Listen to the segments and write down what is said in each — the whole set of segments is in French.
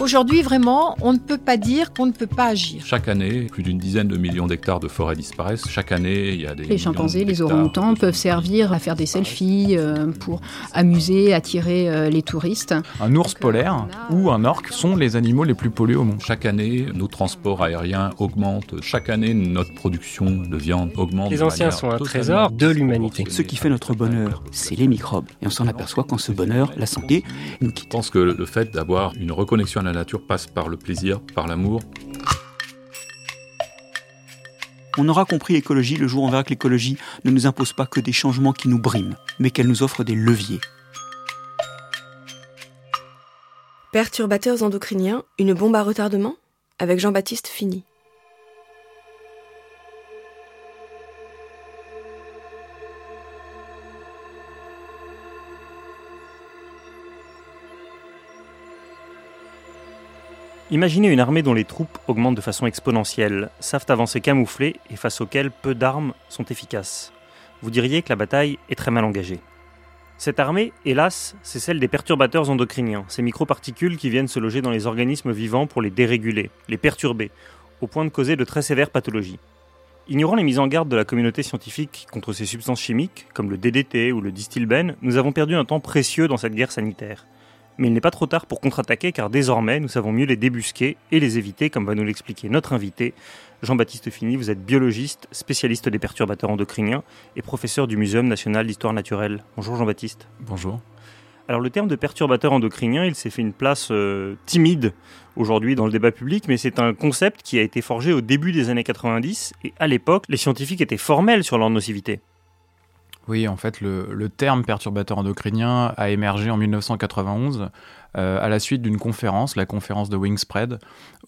Aujourd'hui, vraiment, on ne peut pas dire qu'on ne peut pas agir. Chaque année, plus d'une dizaine de millions d'hectares de forêts disparaissent. Chaque année, il y a des. Les chimpanzés, les orang-outans peuvent servir à faire des selfies, euh, pour amuser, attirer euh, les touristes. Un ours Donc, polaire a- ou un orque sont les animaux les plus pollués au monde. Chaque année, nos transports aériens augmentent. Chaque année, notre production de viande augmente. Les anciens sont un trésor de l'humanité. Ce qui fait notre bonheur, c'est les microbes. Et on s'en aperçoit quand ce bonheur, la santé, nous Je quitte. pense que le fait d'avoir une reconnexion à la nature passe par le plaisir, par l'amour. On aura compris l'écologie le jour où on verra que l'écologie ne nous impose pas que des changements qui nous briment, mais qu'elle nous offre des leviers. Perturbateurs endocriniens, une bombe à retardement? Avec Jean-Baptiste Fini. Imaginez une armée dont les troupes augmentent de façon exponentielle, savent avancer camouflées et face auxquelles peu d'armes sont efficaces. Vous diriez que la bataille est très mal engagée. Cette armée, hélas, c'est celle des perturbateurs endocriniens, ces microparticules qui viennent se loger dans les organismes vivants pour les déréguler, les perturber, au point de causer de très sévères pathologies. Ignorant les mises en garde de la communauté scientifique contre ces substances chimiques, comme le DDT ou le distilbène, nous avons perdu un temps précieux dans cette guerre sanitaire. Mais il n'est pas trop tard pour contre-attaquer car désormais nous savons mieux les débusquer et les éviter comme va nous l'expliquer notre invité. Jean-Baptiste Fini, vous êtes biologiste, spécialiste des perturbateurs endocriniens et professeur du Muséum national d'histoire naturelle. Bonjour Jean-Baptiste. Bonjour. Alors le terme de perturbateur endocrinien, il s'est fait une place euh, timide aujourd'hui dans le débat public, mais c'est un concept qui a été forgé au début des années 90 et à l'époque les scientifiques étaient formels sur leur nocivité. Oui, en fait, le, le terme perturbateur endocrinien a émergé en 1991 euh, à la suite d'une conférence, la conférence de Wingspread,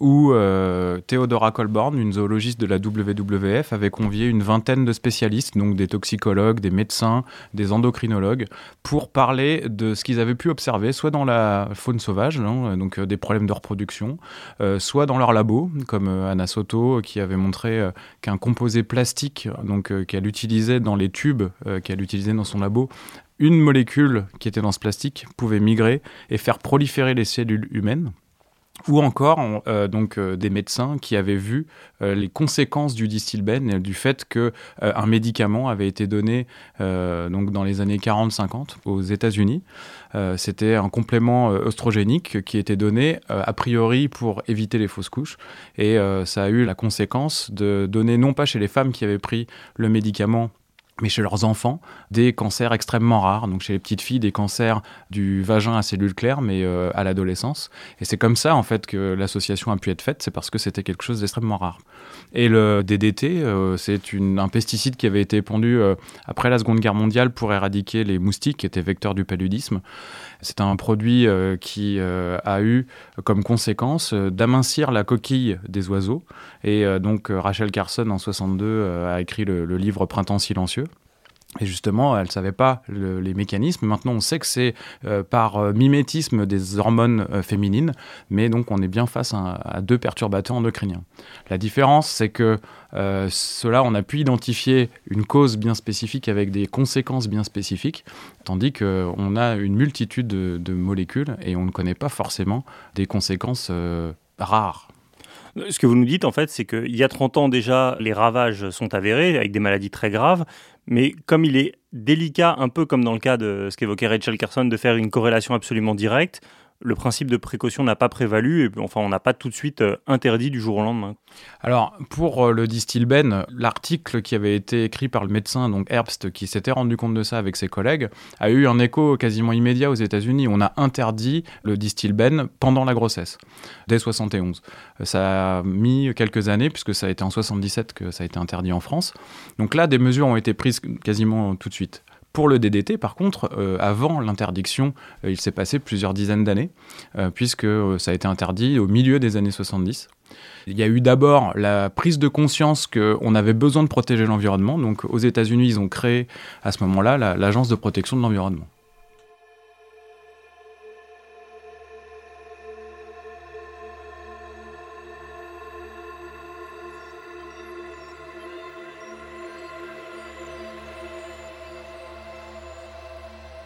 où euh, Theodora Colborn, une zoologiste de la WWF, avait convié une vingtaine de spécialistes, donc des toxicologues, des médecins, des endocrinologues, pour parler de ce qu'ils avaient pu observer, soit dans la faune sauvage, hein, donc euh, des problèmes de reproduction, euh, soit dans leur labo, comme euh, Anna Soto, qui avait montré euh, qu'un composé plastique, donc euh, qu'elle utilisait dans les tubes euh, qu'elle utilisait dans son labo, une molécule qui était dans ce plastique pouvait migrer et faire proliférer les cellules humaines. Ou encore euh, donc euh, des médecins qui avaient vu euh, les conséquences du distilbène du fait que un médicament avait été donné donc dans les années 40-50 aux États-Unis. C'était un complément oestrogénique qui était donné a priori pour éviter les fausses couches et ça a eu la conséquence de donner non pas chez les femmes qui avaient pris le médicament mais chez leurs enfants, des cancers extrêmement rares. Donc chez les petites filles, des cancers du vagin à cellules claires, mais euh, à l'adolescence. Et c'est comme ça, en fait, que l'association a pu être faite, c'est parce que c'était quelque chose d'extrêmement rare. Et le DDT, euh, c'est un pesticide qui avait été épandu euh, après la Seconde Guerre mondiale pour éradiquer les moustiques, qui étaient vecteurs du paludisme. C'est un produit qui a eu comme conséquence d'amincir la coquille des oiseaux. Et donc Rachel Carson, en 62, euh, a écrit le livre Printemps silencieux. Et justement, elle ne savait pas le- les mécanismes. Maintenant, on sait que c'est euh, par euh, mimétisme des hormones euh, féminines, mais donc on est bien face à, deux perturbateurs endocriniens. La différence, c'est que cela, on a pu identifier une cause bien spécifique avec des conséquences bien spécifiques, tandis qu'on a une multitude de, molécules et on ne connaît pas forcément des conséquences rares. Ce que vous nous dites, en fait, c'est qu'il y a 30 ans déjà, les ravages sont avérés avec des maladies très graves, mais comme il est délicat, un peu comme dans le cas de ce qu'évoquait Rachel Carson, de faire une corrélation absolument directe, le principe de précaution n'a pas prévalu, et enfin, on n'a pas tout de suite euh, interdit du jour au lendemain. Alors, pour euh, le distilbène, l'article qui avait été écrit par le médecin, donc Herbst, qui s'était rendu compte de ça avec ses collègues, a eu un écho quasiment immédiat aux États-Unis. On a interdit le distilbène pendant la grossesse, dès 71. Euh, Ça a mis quelques années, puisque ça a été en 77 que ça a été interdit en France. Donc là, des mesures ont été prises quasiment tout de suite. Pour le DDT, par contre, euh, avant l'interdiction, euh, il s'est passé plusieurs dizaines d'années, euh, puisque ça a été interdit au milieu des années 70. Il y a eu d'abord la prise de conscience qu'on avait besoin de protéger l'environnement. Donc aux États-Unis, ils ont créé à ce moment-là la- l'Agence de protection de l'environnement.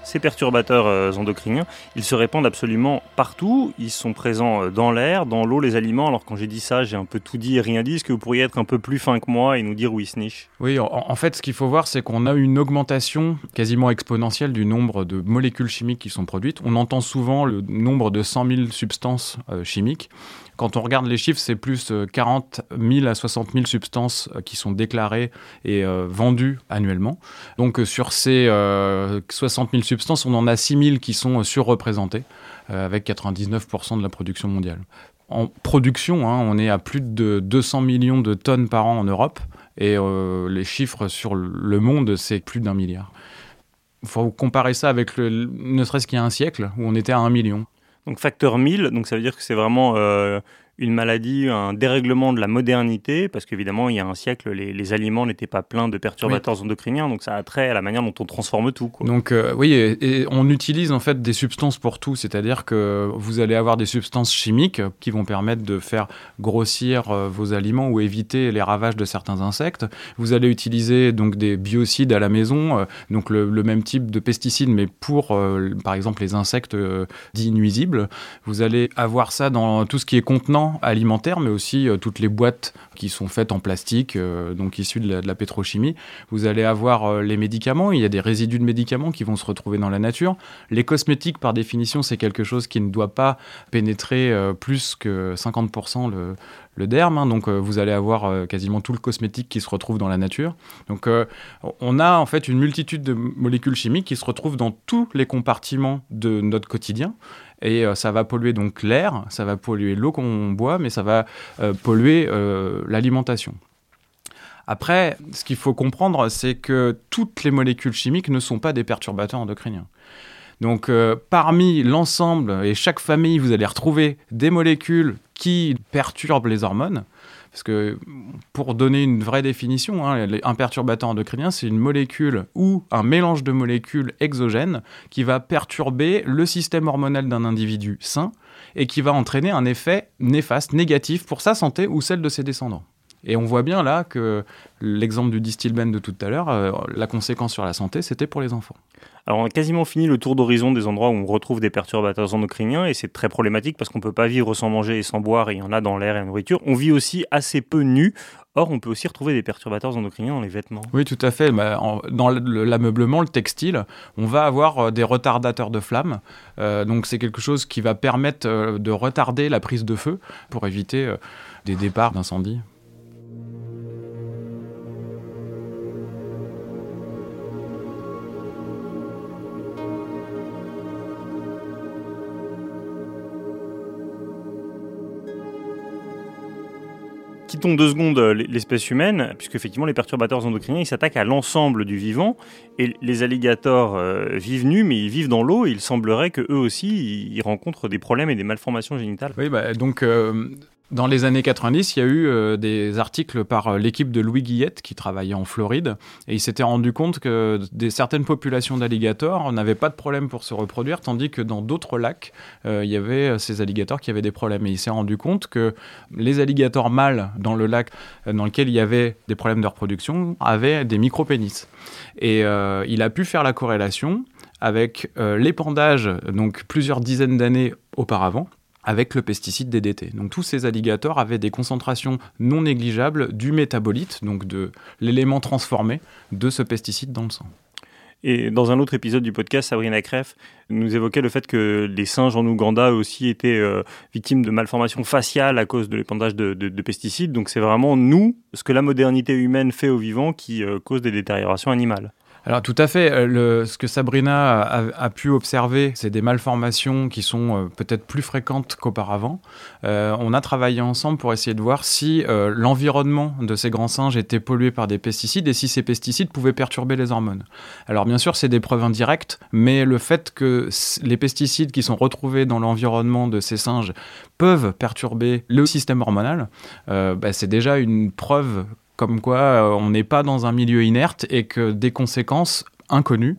Ces perturbateurs euh, endocriniens, ils se répandent absolument partout. Ils sont présents euh, dans l'air, dans l'eau, les aliments. Alors quand j'ai dit ça, j'ai un peu tout dit et rien dit. Est-ce que vous pourriez être un peu plus fin que moi et nous dire où ils se nichent? Oui, en, fait, ce qu'il faut voir, c'est qu'on a une augmentation quasiment exponentielle du nombre de molécules chimiques qui sont produites. On entend souvent le nombre de 100 000 substances euh, chimiques. Quand on regarde les chiffres, c'est plus euh, 40 000 à 60 000 substances euh, qui sont déclarées et euh, vendues annuellement. Donc euh, sur ces euh, 60 000 substances, on en a 6 000 qui sont euh, surreprésentées, euh, avec 99% de la production mondiale. En production, hein, on est à plus de 200 millions de tonnes par an en Europe, et euh, les chiffres sur le monde, c'est plus d'un milliard. Il faut comparer ça avec ne serait-ce qu'il y a un siècle, où on était à un million. Donc facteur 1000, donc ça veut dire que c'est vraiment euh, une maladie, un dérèglement de la modernité, parce qu'évidemment, il y a un siècle, les, les aliments n'étaient pas pleins de perturbateurs endocriniens, donc ça a trait à la manière dont on transforme tout. Quoi. Donc euh, oui, et, et on utilise en fait des substances pour tout, c'est-à-dire que vous allez avoir des substances chimiques qui vont permettre de faire grossir euh, vos aliments ou éviter les ravages de certains insectes. Vous allez utiliser donc des biocides à la maison, euh, donc le, le même type de pesticides, mais pour euh, par exemple les insectes dits nuisibles. Vous allez avoir ça dans tout ce qui est contenant alimentaire, mais aussi euh, toutes les boîtes qui sont faites en plastique, euh, donc issues de la, pétrochimie. Vous allez avoir euh, les médicaments, il y a des résidus de médicaments qui vont se retrouver dans la nature. Les cosmétiques, par définition, c'est quelque chose qui ne doit pas pénétrer plus que 50% le, le derme, hein, donc euh, vous allez avoir euh, quasiment tout le cosmétique qui se retrouve dans la nature. Donc euh, on a en fait une multitude de molécules chimiques qui se retrouvent dans tous les compartiments de notre quotidien. Et ça va polluer donc l'air, ça va polluer l'eau qu'on boit, mais ça va polluer l'alimentation. Après, ce qu'il faut comprendre, c'est que toutes les molécules chimiques ne sont pas des perturbateurs endocriniens. Donc, parmi l'ensemble et chaque famille, vous allez retrouver des molécules qui perturbent les hormones. Parce que, pour donner une vraie définition, hein, un perturbateur endocrinien, c'est une molécule ou un mélange de molécules exogènes qui va perturber le système hormonal d'un individu sain et qui va entraîner un effet néfaste, négatif pour sa santé ou celle de ses descendants. Et on voit bien là que l'exemple du distilbène de tout à l'heure, euh, la conséquence sur la santé, c'était pour les enfants. Alors, on a quasiment fini le tour d'horizon des endroits où on retrouve des perturbateurs endocriniens et c'est très problématique parce qu'on ne peut pas vivre sans manger et sans boire et il y en a dans l'air et la nourriture. On vit aussi assez peu nu. Or, on peut aussi retrouver des perturbateurs endocriniens dans les vêtements. Oui, tout à fait. Bah, en- dans le- l'ameublement, le textile, on va avoir euh, des retardateurs de flammes. Euh, donc, c'est quelque chose qui va permettre euh, de retarder la prise de feu pour éviter des départs d'incendie. Quittons deux secondes euh, l'espèce humaine, puisque effectivement les perturbateurs endocriniens ils s'attaquent à l'ensemble du vivant. Et les alligators euh, vivent nus, mais ils vivent dans l'eau. Il semblerait que eux aussi ils rencontrent des problèmes et des malformations génitales. Oui, bah, donc euh, dans les années 90, il y a eu euh, des articles par euh, l'équipe de Louis Guillette qui travaillait en Floride et il s'était rendu compte que des certaines populations d'alligators n'avaient pas de problème pour se reproduire, tandis que dans d'autres lacs, euh, il y avait ces alligators qui avaient des problèmes. Et il s'est rendu compte que les alligators mâles dans le lac dans lequel il y avait des problèmes de reproduction avaient des micropénis. Et il a pu faire la corrélation avec l'épandage, donc plusieurs dizaines d'années auparavant, avec le pesticide DDT. Donc tous ces alligators avaient des concentrations non négligeables du métabolite, donc de l'élément transformé de ce pesticide dans le sang. Et dans un autre épisode du podcast, Sabrina Kreff nous évoquait le fait que les singes en Ouganda aussi étaient euh, victimes de malformations faciales à cause de l'épandage de pesticides. Donc c'est vraiment nous, ce que la modernité humaine fait aux vivants, qui euh, cause des détériorations animales. Alors tout à fait, euh, ce que Sabrina a, pu observer, c'est des malformations qui sont euh, peut-être plus fréquentes qu'auparavant. Euh, on a travaillé ensemble pour essayer de voir si l'environnement de ces grands singes était pollué par des pesticides et si ces pesticides pouvaient perturber les hormones. Alors bien sûr, c'est des preuves indirectes, mais le fait que les pesticides qui sont retrouvés dans l'environnement de ces singes peuvent perturber le système hormonal, bah, c'est déjà une preuve comme quoi euh, on n'est pas dans un milieu inerte et que des conséquences inconnues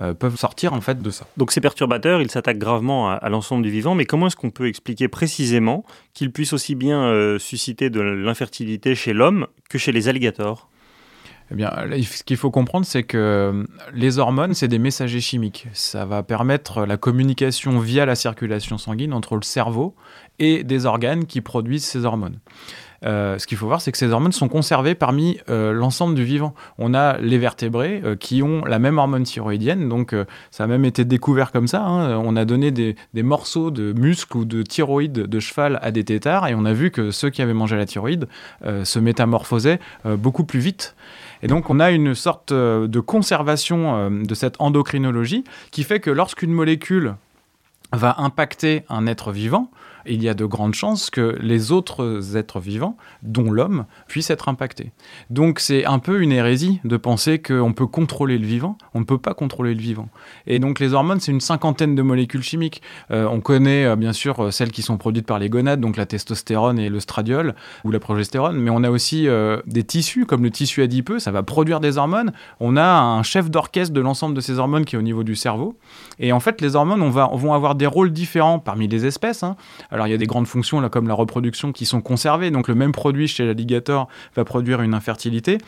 euh, peuvent sortir en fait de ça. Donc ces perturbateurs, ils s'attaquent gravement à, à l'ensemble du vivant, mais comment est-ce qu'on peut expliquer précisément qu'ils puissent aussi bien euh, susciter de l'infertilité chez l'homme que chez les alligators? Eh bien, ce qu'il faut comprendre, c'est que les hormones, c'est des messagers chimiques. Ça va permettre la communication via la circulation sanguine entre le cerveau et des organes qui produisent ces hormones. Euh, ce qu'il faut voir, c'est que ces hormones sont conservées parmi euh, l'ensemble du vivant. On a les vertébrés euh, qui ont la même hormone thyroïdienne, donc ça a même été découvert comme ça. Hein. On a donné des, morceaux de muscles ou de thyroïde de cheval à des têtards et on a vu que ceux qui avaient mangé la thyroïde se métamorphosaient beaucoup plus vite. Et donc on a une sorte de conservation de cette endocrinologie qui fait que lorsqu'une molécule va impacter un être vivant, il y a de grandes chances que les autres êtres vivants, dont l'homme, puissent être impactés. Donc c'est un peu une hérésie de penser qu'on peut contrôler le vivant. On ne peut pas contrôler le vivant. Et donc les hormones, c'est une cinquantaine de molécules chimiques. Euh, on connaît euh, bien sûr euh, celles qui sont produites par les gonades, donc la testostérone et le stradiol, ou la progestérone, mais on a aussi des tissus, comme le tissu adipeux, ça va produire des hormones. On a un chef d'orchestre de l'ensemble de ces hormones qui est au niveau du cerveau. Et en fait, les hormones on va, vont avoir des rôles différents parmi les espèces. Hein. Alors il y a des grandes fonctions comme la reproduction qui sont conservées. Donc le même produit chez l'alligator va produire une infertilité.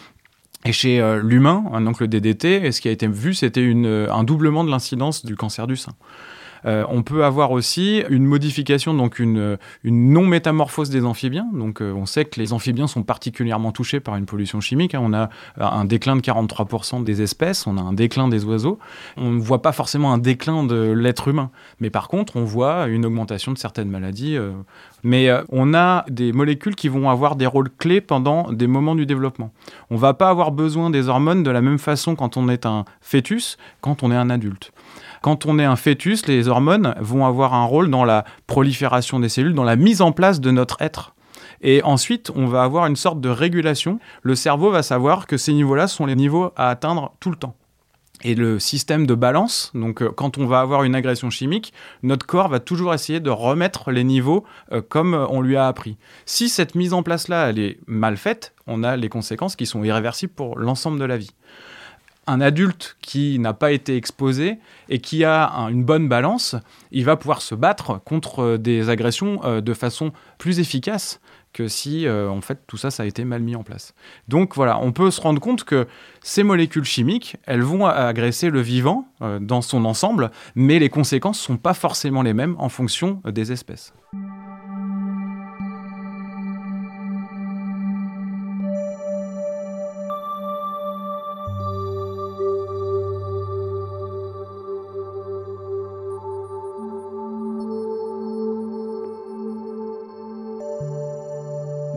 Et chez euh, l'humain, donc le DDT, ce qui a été vu, c'était euh, un doublement de l'incidence du cancer du sein. Euh, on peut avoir aussi une modification, donc une, non-métamorphose des amphibiens. Donc euh, on sait que les amphibiens sont particulièrement touchés par une pollution chimique. Hein. On a un déclin de 43% des espèces, on a un déclin des oiseaux. On ne voit pas forcément un déclin de l'être humain. Mais par contre, on voit une augmentation de certaines maladies. Euh. mais on a des molécules qui vont avoir des rôles clés pendant des moments du développement. On va pas avoir besoin des hormones de la même façon quand on est un fœtus, quand on est un adulte. Quand on est un fœtus, les hormones vont avoir un rôle dans la prolifération des cellules, dans la mise en place de notre être. Et ensuite, on va avoir une sorte de régulation. Le cerveau va savoir que ces niveaux-là sont les niveaux à atteindre tout le temps. Et le système de balance, donc euh, quand on va avoir une agression chimique, notre corps va toujours essayer de remettre les niveaux euh, comme on lui a appris. Si cette mise en place-là, est mal faite, on a les conséquences qui sont irréversibles pour l'ensemble de la vie un adulte qui n'a pas été exposé et qui a une bonne balance, il va pouvoir se battre contre euh, des agressions euh, de façon plus efficace que si euh, en fait tout ça a été mal mis en place. Donc voilà, on peut se rendre compte que ces molécules chimiques, elles vont agresser le vivant dans son ensemble, mais les conséquences sont pas forcément les mêmes en fonction des espèces.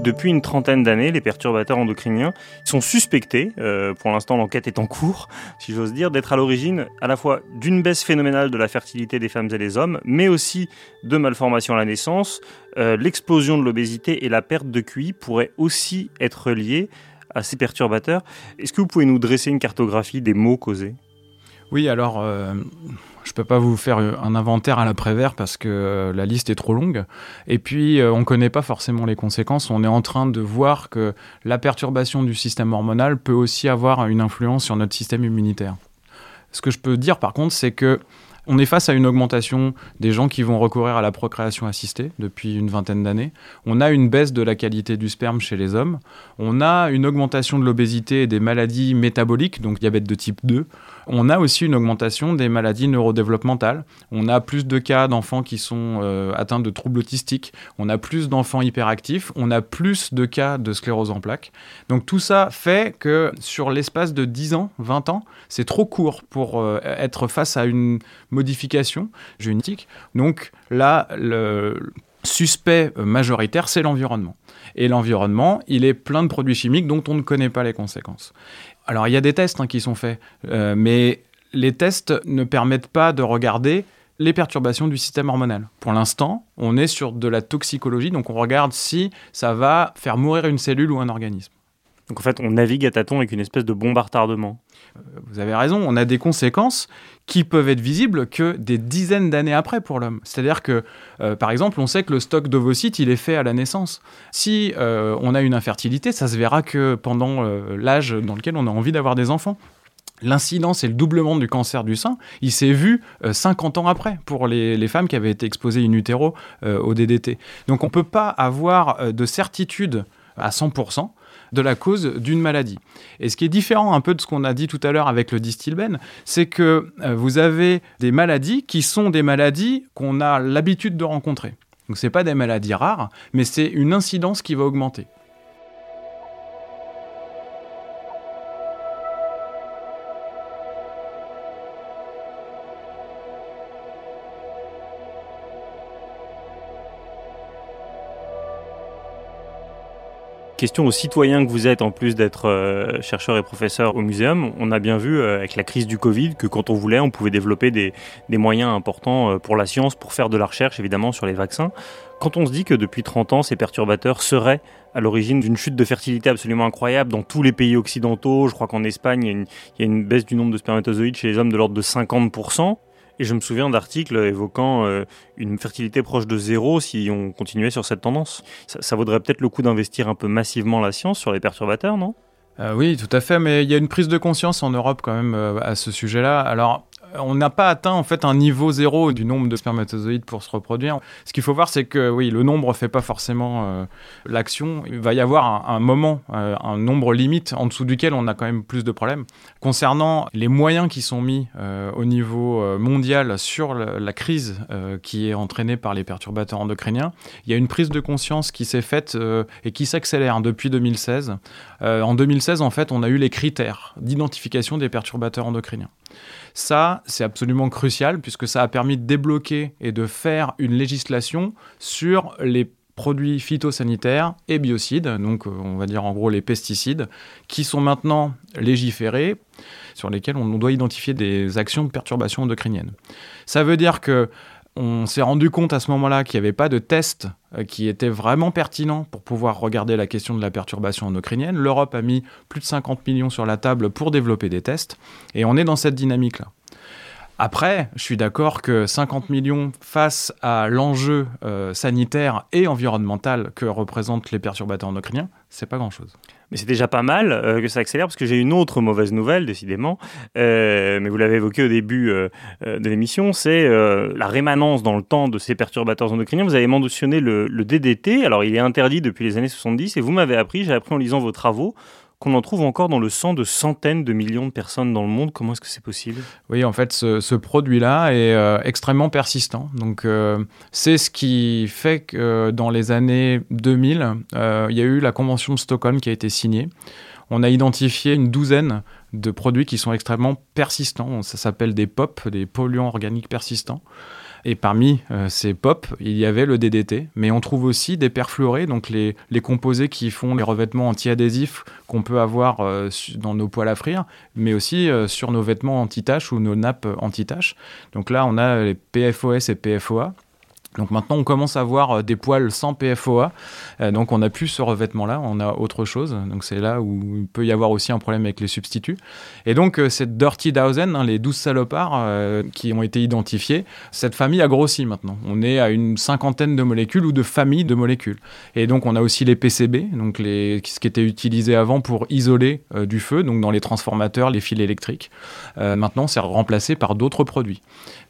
Depuis une trentaine d'années, les perturbateurs endocriniens sont suspectés, euh, pour l'instant l'enquête est en cours, si j'ose dire, d'être à l'origine à la fois d'une baisse phénoménale de la fertilité des femmes et des hommes, mais aussi de malformations à la naissance. Euh, l'explosion de l'obésité et la perte de QI pourraient aussi être liées à ces perturbateurs. Est-ce que vous pouvez nous dresser une cartographie des maux causés? Oui, alors... Euh, je peux pas vous faire un inventaire à l'après-vert parce que euh, la liste est trop longue. Et puis, euh, on ne connaît pas forcément les conséquences. On est en train de voir que la perturbation du système hormonal peut aussi avoir une influence sur notre système immunitaire. Ce que je peux dire par contre, c'est que on est face à une augmentation des gens qui vont recourir à la procréation assistée depuis une vingtaine d'années. On a une baisse de la qualité du sperme chez les hommes. On a une augmentation de l'obésité et des maladies métaboliques, donc diabète de type 2. On a aussi une augmentation des maladies neurodéveloppementales. On a plus de cas d'enfants qui sont euh, atteints de troubles autistiques. On a plus d'enfants hyperactifs. On a plus de cas de sclérose en plaques. Donc tout ça fait que sur l'espace de 10 ans, 20 ans, c'est trop court pour euh, être face à une modification génétique. Donc là, le suspect majoritaire, c'est l'environnement. Et l'environnement, il est plein de produits chimiques dont on ne connaît pas les conséquences. Alors il y a des tests hein, qui sont faits, euh, mais les tests ne permettent pas de regarder les perturbations du système hormonal. Pour l'instant, on est sur de la toxicologie, donc on regarde si ça va faire mourir une cellule ou un organisme. Donc en fait, on navigue à tâtons avec une espèce de bombe à retardement. Euh, vous avez raison, on a des conséquences qui peuvent être visibles que des dizaines d'années après pour l'homme. C'est-à-dire que, euh, par exemple, on sait que le stock d'ovocytes, il est fait à la naissance. Si euh, on a une infertilité, ça se verra que pendant l'âge dans lequel on a envie d'avoir des enfants. L'incidence et le doublement du cancer du sein, il s'est vu 50 ans après pour les, les, femmes qui avaient été exposées in utero au DDT. Donc on ne peut pas avoir de certitude à 100% de la cause d'une maladie. Et ce qui est différent un peu de ce qu'on a dit tout à l'heure avec le distilbène, c'est que euh, vous avez des maladies qui sont des maladies qu'on a l'habitude de rencontrer. Donc ce pas des maladies rares, mais c'est une incidence qui va augmenter. Question aux citoyens que vous êtes, en plus d'être euh, chercheur et professeur au muséum, on a bien vu euh, avec la crise du Covid que quand on voulait, on pouvait développer des, moyens importants euh, pour la science, pour faire de la recherche évidemment sur les vaccins. Quand on se dit que depuis 30 ans, ces perturbateurs seraient à l'origine d'une chute de fertilité absolument incroyable dans tous les pays occidentaux, je crois qu'en Espagne, il y, a une, baisse du nombre de spermatozoïdes chez les hommes de l'ordre de 50%. Et je me souviens d'articles évoquant euh, une fertilité proche de zéro si on continuait sur cette tendance. Ça, vaudrait peut-être le coup d'investir un peu massivement la science sur les perturbateurs, non? Euh, Oui, tout à fait, mais il y a une prise de conscience en Europe quand même euh, à ce sujet-là. Alors, on n'a pas atteint en fait un niveau zéro du nombre de spermatozoïdes pour se reproduire. Ce qu'il faut voir, c'est que oui, le nombre fait pas forcément euh, l'action. Il va y avoir un, moment, euh, un nombre limite en dessous duquel on a quand même plus de problèmes. Concernant les moyens qui sont mis euh, au niveau mondial sur la, la crise qui est entraînée par les perturbateurs endocriniens, il y a une prise de conscience qui s'est faite et qui s'accélère depuis 2016. en 2016, en fait, on a eu les critères d'identification des perturbateurs endocriniens. Ça, c'est absolument crucial puisque ça a permis de débloquer et de faire une législation sur les produits phytosanitaires et biocides, donc on va dire en gros les pesticides, qui sont maintenant légiférés, sur lesquels on doit identifier des actions de perturbation endocrinienne. Ça veut dire que on s'est rendu compte à ce moment-là qu'il n'y avait pas de test qui était vraiment pertinent pour pouvoir regarder la question de la perturbation endocrinienne. L'Europe a mis plus de 50 millions sur la table pour développer des tests, et on est dans cette dynamique-là. Après, je suis d'accord que 50 millions face à l'enjeu euh, sanitaire et environnemental que représentent les perturbateurs endocriniens, c'est pas grand-chose. Mais c'est déjà pas mal euh, que ça accélère parce que j'ai une autre mauvaise nouvelle, décidément. Euh, mais vous l'avez évoqué au début de l'émission, c'est la rémanence dans le temps de ces perturbateurs endocriniens. Vous avez mentionné le, le, DDT. Alors, il est interdit depuis les années 70 et vous m'avez appris, j'ai appris en lisant vos travaux, qu'on en trouve encore dans le sang de centaines de millions de personnes dans le monde. Comment est-ce que c'est possible? Oui, en fait, ce, produit-là est euh, extrêmement persistant. Donc, euh, c'est ce qui fait que euh, dans les années 2000, euh, il y a eu la Convention de Stockholm qui a été signée. On a identifié une douzaine de produits qui sont extrêmement persistants. Ça s'appelle des POP, des polluants organiques persistants. Et parmi euh, ces POP, il y avait le DDT, mais on trouve aussi des perfluorés, donc les, les composés qui font les revêtements anti-adhésifs qu'on peut avoir euh, dans nos poêles à frire, mais aussi euh, sur nos vêtements anti-taches ou nos nappes anti-taches. Donc là, on a les PFOS et PFOA. Donc maintenant, on commence à avoir des poils sans PFOA. Euh, donc on n'a plus ce revêtement-là, on a autre chose. Donc c'est là où il peut y avoir aussi un problème avec les substituts. Et donc euh, cette Dirty Dozen, hein, les 12 salopards euh, qui ont été identifiés, cette famille a grossi maintenant. On est à une cinquantaine de molécules ou de familles de molécules. Et donc on a aussi les PCB, donc les, ce qui était utilisé avant pour isoler euh, du feu, donc dans les transformateurs, les fils électriques. Euh, maintenant, c'est remplacé par d'autres produits.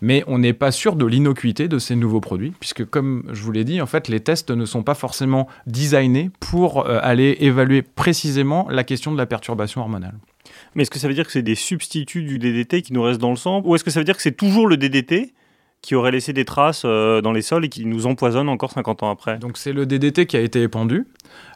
Mais on n'est pas sûr de l'innocuité de ces nouveaux produits puisque comme je vous l'ai dit, en fait, les tests ne sont pas forcément designés pour euh, aller évaluer précisément la question de la perturbation hormonale. Mais est-ce que ça veut dire que c'est des substituts du DDT qui nous restent dans le sang Ou est-ce que ça veut dire que c'est toujours le DDT qui aurait laissé des traces euh, dans les sols et qui nous empoisonne encore 50 ans après? Donc c'est le DDT qui a été épandu.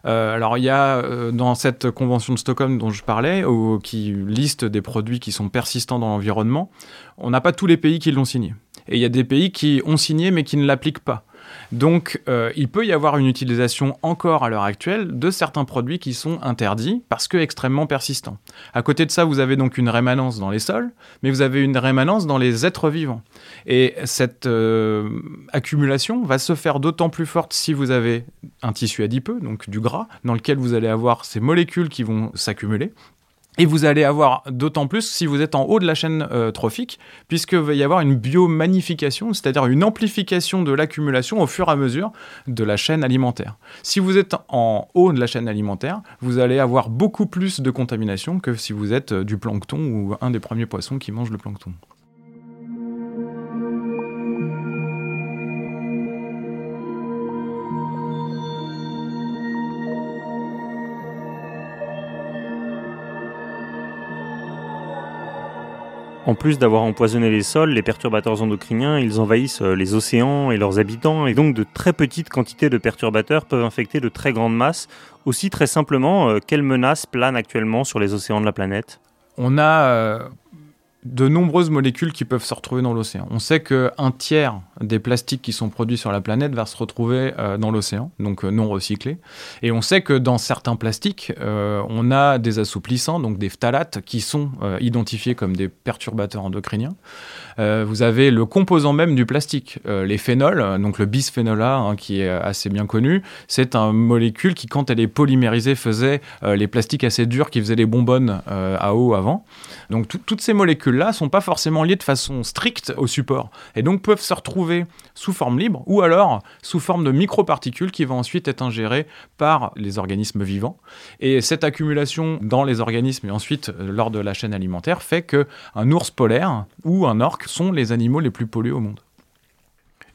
Euh, alors il y a euh, dans cette convention de Stockholm dont je parlais, au, qui liste des produits qui sont persistants dans l'environnement, on n'a pas tous les pays qui l'ont signé. Et il y a des pays qui ont signé mais qui ne l'appliquent pas. Donc, euh, il peut y avoir une utilisation encore à l'heure actuelle de certains produits qui sont interdits parce que extrêmement persistants. À côté de ça, vous avez donc une rémanence dans les sols, mais vous avez une rémanence dans les êtres vivants. Et cette euh, accumulation va se faire d'autant plus forte si vous avez un tissu adipeux, donc du gras, dans lequel vous allez avoir ces molécules qui vont s'accumuler. Et vous allez avoir d'autant plus si vous êtes en haut de la chaîne euh, trophique, puisque va y avoir une biomagnification, c'est-à-dire une amplification de l'accumulation au fur et à mesure de la chaîne alimentaire. Si vous êtes en haut de la chaîne alimentaire, vous allez avoir beaucoup plus de contamination que si vous êtes du plancton ou un des premiers poissons qui mange le plancton. En plus d'avoir empoisonné les sols, les perturbateurs endocriniens, ils envahissent euh, les océans et leurs habitants, et donc de très petites quantités de perturbateurs peuvent infecter de très grandes masses. Aussi très simplement, euh, quelles menaces planent actuellement sur les océans de la planète? On a euh, de nombreuses molécules qui peuvent se retrouver dans l'océan. On sait qu'un tiers des plastiques qui sont produits sur la planète va se retrouver euh, dans l'océan, donc euh, non recyclés. Et on sait que dans certains plastiques, euh, on a des assouplissants, donc des phtalates, qui sont identifiés comme des perturbateurs endocriniens. Vous avez le composant même du plastique, les phénols, donc le bisphénol A, hein, qui est assez bien connu. C'est une molécule qui, quand elle est polymérisée, faisait les plastiques assez durs qui faisaient les bonbonnes à eau avant. Donc toutes ces molécules-là sont pas forcément liées de façon stricte au support et donc peuvent se retrouver sous forme libre ou alors sous forme de microparticules qui vont ensuite être ingérées par les organismes vivants. Et cette accumulation dans les organismes et ensuite euh, lors de la chaîne alimentaire fait que un ours polaire ou un orque sont les animaux les plus pollués au monde.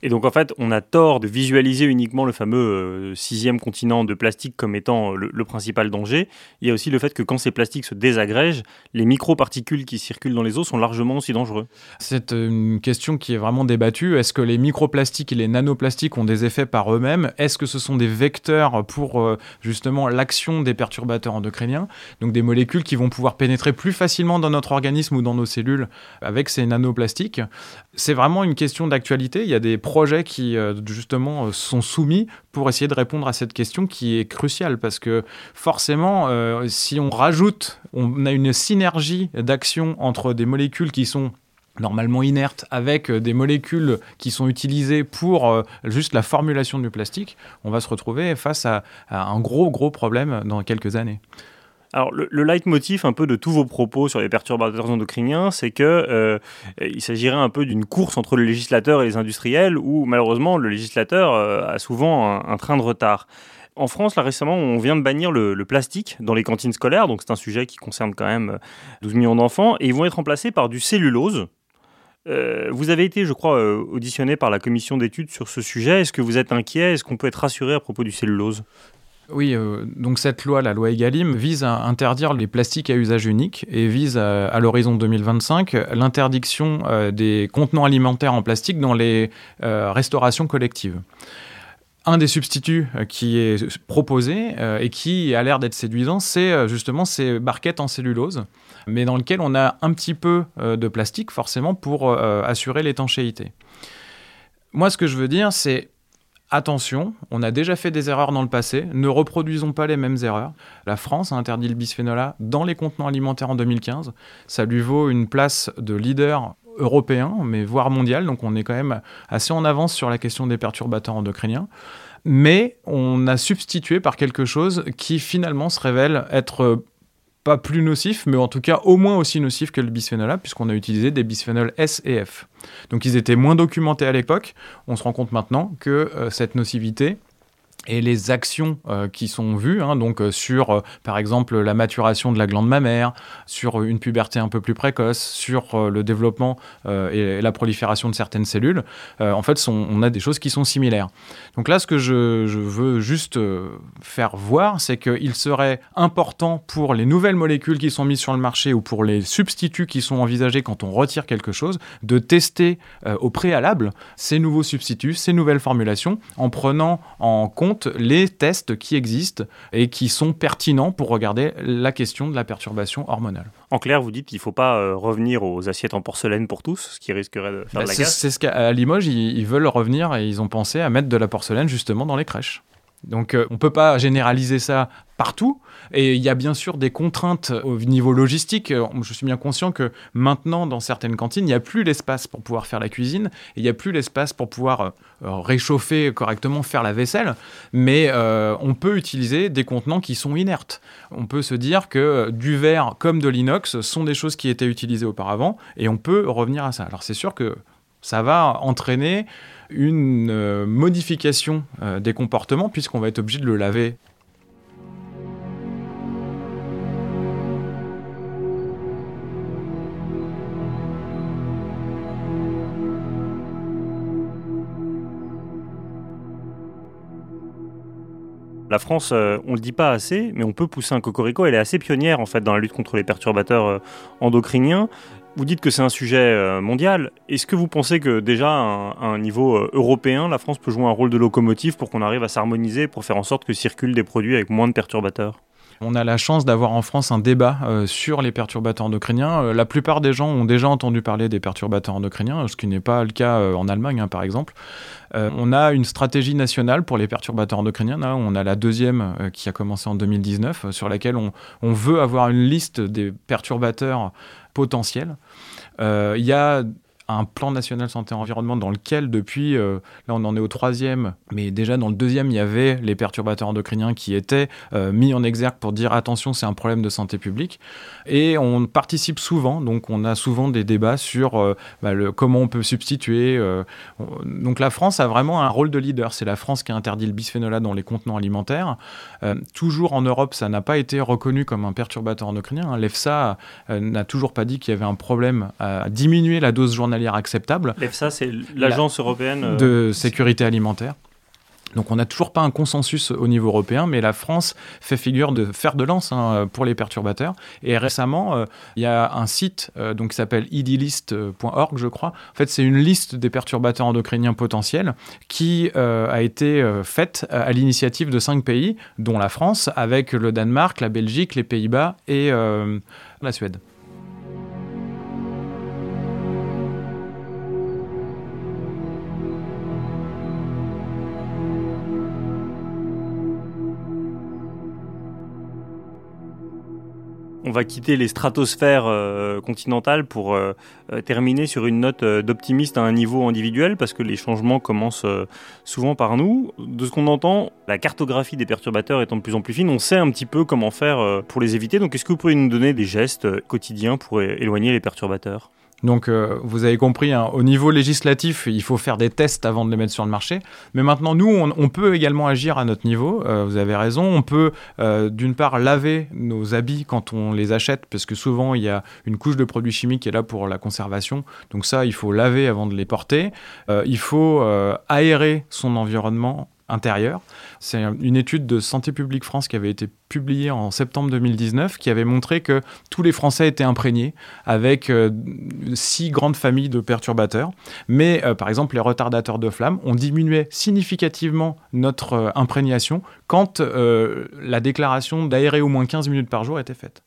Et donc en fait, on a tort de visualiser uniquement le fameux euh, sixième continent de plastique comme étant le, le, principal danger. Il y a aussi le fait que quand ces plastiques se désagrègent, les microparticules qui circulent dans les eaux sont largement aussi dangereux. C'est une question qui est vraiment débattue. Est-ce que les microplastiques et les nanoplastiques ont des effets par eux-mêmes? Est-ce que ce sont des vecteurs pour euh, justement l'action des perturbateurs endocriniens? Donc des molécules qui vont pouvoir pénétrer plus facilement dans notre organisme ou dans nos cellules avec ces nanoplastiques C'est vraiment une question d'actualité. Il y a des projets qui euh, euh, sont soumis pour essayer de répondre à cette question qui est cruciale parce que forcément, euh, si on rajoute, on a une synergie d'action entre des molécules qui sont normalement inertes avec des molécules qui sont utilisées pour juste la formulation du plastique, on va se retrouver face à un gros gros problème dans quelques années. Alors, le, le leitmotiv un peu de tous vos propos sur les perturbateurs endocriniens, c'est que euh, s'agirait un peu d'une course entre le législateur et les industriels, où malheureusement le législateur euh, a souvent un, train de retard. En France, là récemment, on vient de bannir le, plastique dans les cantines scolaires, donc c'est un sujet qui concerne quand même 12 millions d'enfants, et ils vont être remplacés par du cellulose. Euh, vous avez été, je crois, euh, auditionné par la commission d'études sur ce sujet. Est-ce que vous êtes inquiet? Est-ce qu'on peut être rassuré à propos du cellulose? Oui, euh, donc cette loi, la loi Egalim, vise à interdire les plastiques à usage unique et vise à, l'horizon 2025 l'interdiction euh, des contenants alimentaires en plastique dans les euh, restaurations collectives. Un des substituts qui est proposé et qui a l'air d'être séduisant, c'est justement ces barquettes en cellulose, mais dans lequel on a un petit peu de plastique forcément pour assurer l'étanchéité. Moi, ce que je veux dire, c'est Attention, on a déjà fait des erreurs dans le passé, ne reproduisons pas les mêmes erreurs. La France a interdit le bisphénol A dans les contenants alimentaires en 2015. Ça lui vaut une place de leader européen, mais voire mondial, donc on est quand même assez en avance sur la question des perturbateurs endocriniens. Mais on a substitué par quelque chose qui finalement se révèle être pas plus nocif, mais en tout cas au moins aussi nocif que le bisphénol A, puisqu'on a utilisé des bisphénols S et F. Donc ils étaient moins documentés à l'époque. On se rend compte maintenant que euh, cette nocivité et les actions euh, qui sont vues, hein, donc euh, sur euh, par exemple la maturation de la glande mammaire, sur une puberté un peu plus précoce, sur le développement et la prolifération de certaines cellules, en fait on a des choses qui sont similaires. Donc là ce que je, veux juste faire voir, c'est qu'il serait important pour les nouvelles molécules qui sont mises sur le marché ou pour les substituts qui sont envisagés quand on retire quelque chose, de tester au préalable ces nouveaux substituts, ces nouvelles formulations, en prenant en compte les tests qui existent et qui sont pertinents pour regarder la question de la perturbation hormonale. En clair, vous dites qu'il ne faut pas euh, revenir aux assiettes en porcelaine pour tous, ce qui risquerait de faire bah, de la c'est, casse. c'est ce qu'à Limoges, ils, ils veulent revenir et ils ont pensé à mettre de la porcelaine justement dans les crèches. Donc euh, on ne peut pas généraliser ça partout. Et il y a bien sûr des contraintes au niveau logistique. Je suis bien conscient que maintenant, dans certaines cantines, il n'y a plus l'espace pour pouvoir faire la cuisine, il n'y a plus l'espace pour pouvoir euh, réchauffer correctement, faire la vaisselle, mais euh, on peut utiliser des contenants qui sont inertes. On peut se dire que du verre comme de l'inox sont des choses qui étaient utilisées auparavant, et on peut revenir à ça. Alors c'est sûr que ça va entraîner une euh, modification euh, des comportements puisqu'on va être obligé de le laver La France, euh, on le dit pas assez, mais on peut pousser un cocorico. Elle est assez pionnière en fait dans la lutte contre les perturbateurs endocriniens. Vous dites que c'est un sujet euh, mondial. Est-ce que vous pensez que déjà à un niveau euh, européen, la France peut jouer un rôle de locomotive pour qu'on arrive à s'harmoniser, pour faire en sorte que circulent des produits avec moins de perturbateurs? On a la chance d'avoir en France un débat euh, sur les perturbateurs endocriniens. la plupart des gens ont déjà entendu parler des perturbateurs endocriniens, ce qui n'est pas le cas en Allemagne, hein, par exemple. on a une stratégie nationale pour les perturbateurs endocriniens. Là, on a la deuxième qui a commencé en 2019, sur laquelle on, on, veut avoir une liste des perturbateurs potentiels. Euh, il y a un plan national santé-environnement dans lequel, depuis, euh, là on en est au troisième, mais déjà dans le deuxième, il y avait les perturbateurs endocriniens qui étaient euh, mis en exergue pour dire attention, c'est un problème de santé publique. Et on participe souvent, donc on a souvent des débats sur euh, bah, comment on peut substituer. donc la France a vraiment un rôle de leader. C'est la France qui a interdit le bisphénol A dans les contenants alimentaires. toujours en Europe, ça n'a pas été reconnu comme un perturbateur endocrinien. Hein. L'EFSA n'a toujours pas dit qu'il y avait un problème à diminuer la dose journalière acceptable. L'EFSA, c'est l'agence européenne euh, de sécurité alimentaire. Donc on n'a toujours pas un consensus au niveau européen, mais la France fait figure de fer de lance hein, pour les perturbateurs. Et récemment, euh, il y a un site euh, donc, qui s'appelle idlist.org, je crois. En fait, c'est une liste des perturbateurs endocriniens potentiels qui a été faite à l'initiative de cinq pays, dont la France, avec le Danemark, la Belgique, les Pays-Bas et la Suède. Va quitter les stratosphères euh, continentales pour euh, euh, terminer sur une note d'optimiste à un niveau individuel, parce que les changements commencent souvent par nous. De ce qu'on entend, la cartographie des perturbateurs étant de plus en plus fine, on sait un petit peu comment faire pour les éviter. Donc est-ce que vous pourriez nous donner des gestes quotidiens pour éloigner les perturbateurs? Donc, euh, vous avez compris, hein, au niveau législatif, il faut faire des tests avant de les mettre sur le marché. Mais maintenant, nous, on, peut également agir à notre niveau. Euh, vous avez raison. On peut, euh, d'une part, laver nos habits quand on les achète, parce que souvent, il y a une couche de produits chimiques qui est là pour la conservation. Donc ça, il faut laver avant de les porter. il faut aérer son environnement intérieur. C'est une étude de Santé publique France qui avait été publiée en septembre 2019 qui avait montré que tous les Français étaient imprégnés avec euh, six grandes familles de perturbateurs. Mais euh, par exemple, les retardateurs de flamme ont diminué significativement notre euh, imprégnation quand la déclaration d'aérer au moins 15 minutes par jour était faite.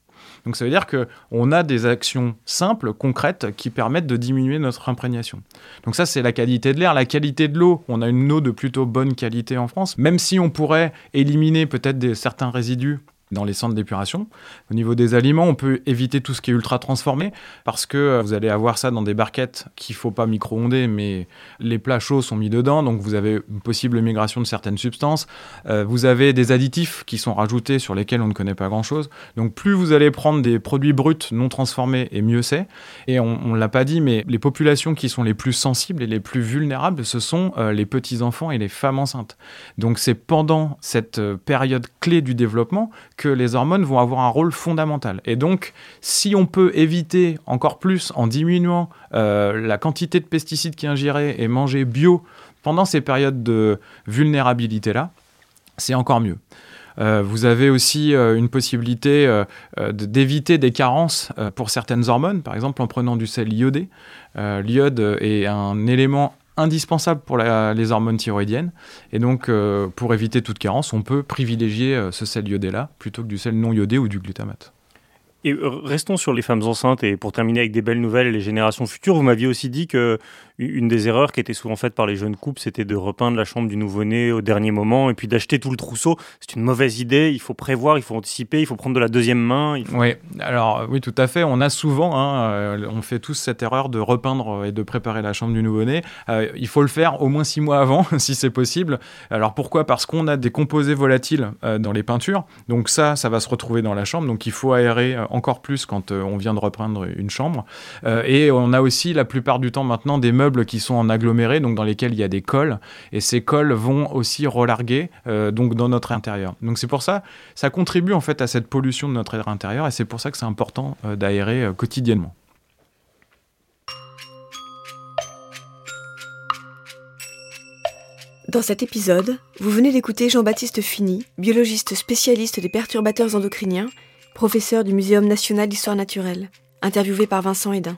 Donc ça veut dire qu'on a des actions simples, concrètes, qui permettent de diminuer notre imprégnation. Donc ça, c'est la qualité de l'air. La qualité de l'eau, on a une eau de plutôt bonne qualité en France, même si on pourrait éliminer peut-être certains résidus dans les centres d'épuration. Au niveau des aliments, on peut éviter tout ce qui est ultra transformé parce que euh, vous allez avoir ça dans des barquettes qu'il faut pas micro-onder, mais les plats chauds sont mis dedans, donc vous avez une possible migration de certaines substances. Euh, vous avez des additifs qui sont rajoutés sur lesquels on ne connaît pas grand-chose. Donc plus vous allez prendre des produits bruts non transformés, et mieux c'est. Et on, ne l'a pas dit, mais les populations qui sont les plus sensibles et les plus vulnérables, ce sont euh, les petits enfants et les femmes enceintes. Donc c'est pendant cette période clé du développement les hormones vont avoir un rôle fondamental. Et donc, si on peut éviter encore plus en diminuant euh, la quantité de pesticides qui est ingérée et manger bio pendant ces périodes de vulnérabilité-là, c'est encore mieux. Euh, vous avez aussi euh, une possibilité d'éviter des carences pour certaines hormones, par exemple en prenant du sel iodé. L'iode est un élément indispensable pour les hormones thyroïdiennes. Et donc, euh, pour éviter toute carence, on peut privilégier euh, ce sel iodé-là plutôt que du sel non iodé ou du glutamate. Et euh, restons sur les femmes enceintes et pour terminer avec des belles nouvelles les générations futures, vous m'aviez aussi dit que une des erreurs qui était souvent faite par les jeunes couples, c'était de repeindre la chambre du nouveau-né au dernier moment et puis d'acheter tout le trousseau. C'est une mauvaise idée. Il faut prévoir, il faut anticiper, il faut prendre de la deuxième main. Oui, alors oui, tout à fait. On a souvent, hein, euh, on fait tous cette erreur de repeindre et de préparer la chambre du nouveau-né. Euh, il faut le faire au moins six mois avant, si c'est possible. Alors pourquoi? Parce qu'on a des composés volatiles dans les peintures. Donc ça, ça va se retrouver dans la chambre. Donc il faut aérer encore plus quand euh, on vient de reprendre une chambre. Euh, et on a aussi la plupart du temps maintenant des meubles qui sont en aggloméré, donc dans lesquels il y a des cols. Et ces cols vont aussi relarguer euh, donc dans notre intérieur. Donc c'est pour ça, ça contribue en fait à cette pollution de notre air intérieur et c'est pour ça que c'est important d'aérer quotidiennement. Dans cet épisode, vous venez d'écouter Jean-Baptiste Fini, biologiste spécialiste des perturbateurs endocriniens professeur du Muséum national d'histoire naturelle, interviewé par Vincent Hédin.